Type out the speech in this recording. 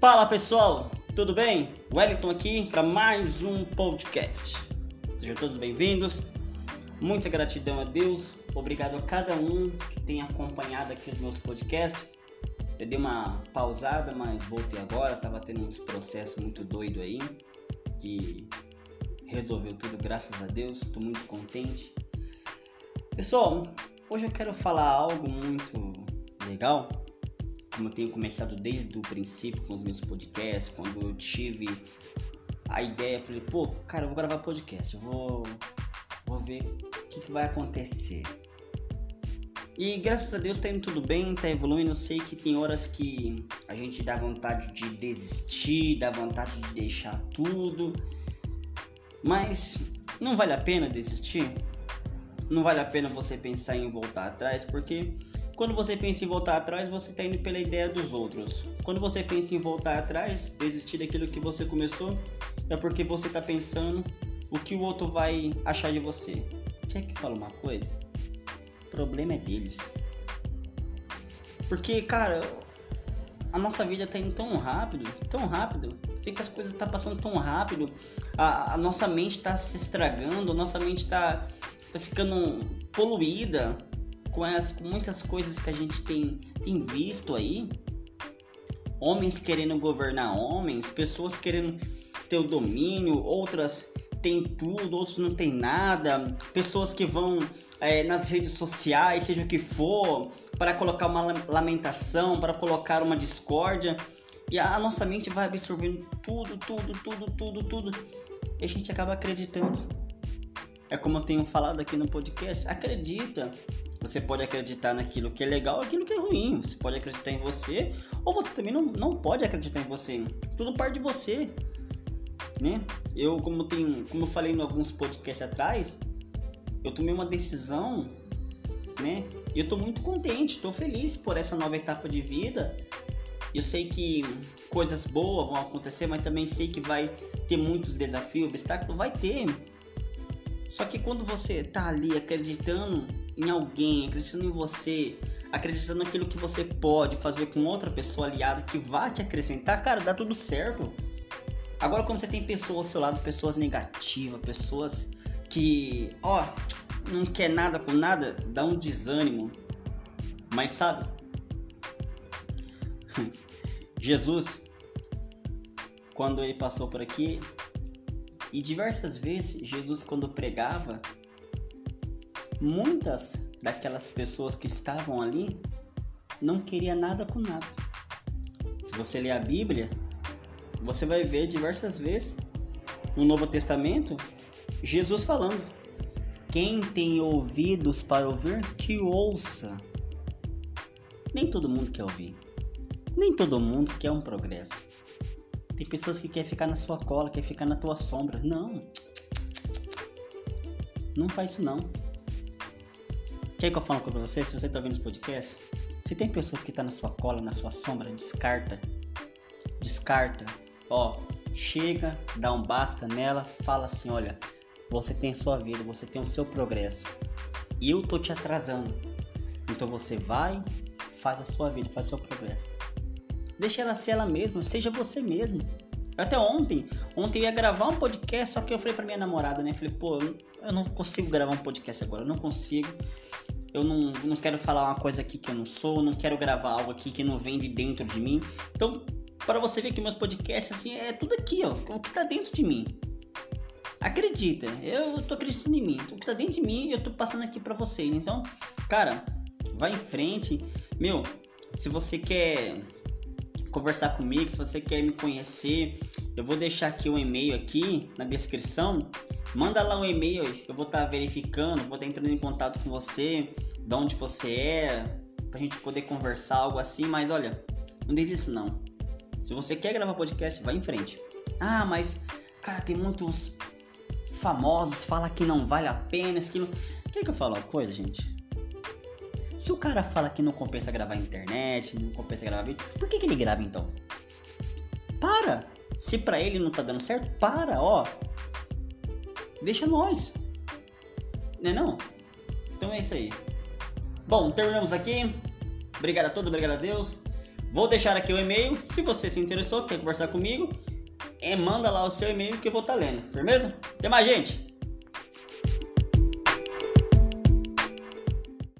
Fala pessoal, tudo bem? Wellington aqui para mais um podcast. Sejam todos bem-vindos. Muita gratidão a Deus, obrigado a cada um que tem acompanhado aqui os meus podcasts. Eu dei uma pausada, mas voltei agora. Tava tendo uns processos muito doido aí que resolveu tudo, graças a Deus. Estou muito contente. Pessoal, hoje eu quero falar algo muito legal como eu tenho começado desde o princípio com os meus podcasts, quando eu tive a ideia, falei, pô, cara, eu vou gravar podcast, eu vou, vou ver o que, que vai acontecer. E graças a Deus tá indo tudo bem, tá evoluindo. Eu sei que tem horas que a gente dá vontade de desistir, dá vontade de deixar tudo. Mas não vale a pena desistir? Não vale a pena você pensar em voltar atrás, porque quando você pensa em voltar atrás, você está indo pela ideia dos outros. Quando você pensa em voltar atrás, desistir daquilo que você começou, é porque você está pensando o que o outro vai achar de você. Quer que fala uma coisa? O problema é deles. Porque, cara, a nossa vida tá indo tão rápido, tão rápido, que as coisas tá passando tão rápido, a, a nossa mente tá se estragando, a nossa mente tá, tá ficando poluída, com, as, com muitas coisas que a gente tem, tem visto aí, homens querendo governar homens, pessoas querendo ter o domínio, outras têm tudo, outros não têm nada, pessoas que vão é, nas redes sociais, seja o que for, para colocar uma lamentação, para colocar uma discórdia, e a nossa mente vai absorvendo tudo, tudo, tudo, tudo, tudo, e a gente acaba acreditando. É como eu tenho falado aqui no podcast, acredita, você pode acreditar naquilo que é legal, aquilo que é ruim. Você pode acreditar em você, ou você também não, não pode acreditar em você. Tudo parte de você, né? Eu, como tenho, como eu falei em alguns podcasts atrás, eu tomei uma decisão, né? Eu tô muito contente, estou feliz por essa nova etapa de vida. Eu sei que coisas boas vão acontecer, mas também sei que vai ter muitos desafios, obstáculos, vai ter. Só que quando você tá ali acreditando em alguém, acreditando em você, acreditando naquilo que você pode fazer com outra pessoa aliada que vai te acrescentar, cara, dá tudo certo. Agora quando você tem pessoas ao seu lado, pessoas negativas, pessoas que, ó, não quer nada com nada, dá um desânimo. Mas sabe? Jesus, quando ele passou por aqui, e diversas vezes Jesus quando pregava, muitas daquelas pessoas que estavam ali não queria nada com nada. Se você ler a Bíblia, você vai ver diversas vezes no Novo Testamento Jesus falando: Quem tem ouvidos para ouvir, que ouça. Nem todo mundo quer ouvir. Nem todo mundo quer um progresso. Tem pessoas que querem ficar na sua cola, quer ficar na tua sombra. Não. Não faz isso não. Quer que eu falo com você? Se você tá ouvindo os podcasts, se tem pessoas que tá na sua cola, na sua sombra, descarta. Descarta. Ó, chega, dá um basta nela, fala assim, olha, você tem sua vida, você tem o seu progresso. E eu tô te atrasando. Então você vai, faz a sua vida, faz o seu progresso. Deixa ela ser ela mesma, seja você mesmo. Até ontem, ontem eu ia gravar um podcast, só que eu falei pra minha namorada, né? Falei, pô, eu não consigo gravar um podcast agora, eu não consigo eu não, não quero falar uma coisa aqui que eu não sou, não quero gravar algo aqui que não vem de dentro de mim. Então, para você ver que meus podcasts assim é tudo aqui, ó, o que tá dentro de mim. Acredita, eu tô acreditando em mim, o que tá dentro de mim eu tô passando aqui para vocês. Então, cara, vai em frente. Meu, se você quer conversar comigo, se você quer me conhecer, eu vou deixar aqui o um e-mail aqui na descrição. Manda lá um e-mail, eu vou estar tá verificando, vou estar tá entrando em contato com você, de onde você é, pra gente poder conversar, algo assim, mas olha, não desista não. Se você quer gravar podcast, vai em frente. Ah, mas cara, tem muitos famosos, fala que não vale a pena, que não... Quer que eu fale uma coisa, gente? Se o cara fala que não compensa gravar internet, não compensa gravar vídeo, por que, que ele grava então? Para! Se pra ele não tá dando certo, para, ó. Deixa nós. Né não? Então é isso aí. Bom, terminamos aqui. Obrigado a todos, obrigado a Deus. Vou deixar aqui o e-mail. Se você se interessou, quer conversar comigo, é, manda lá o seu e-mail que eu vou estar tá lendo. Firmeza? Até mais, gente!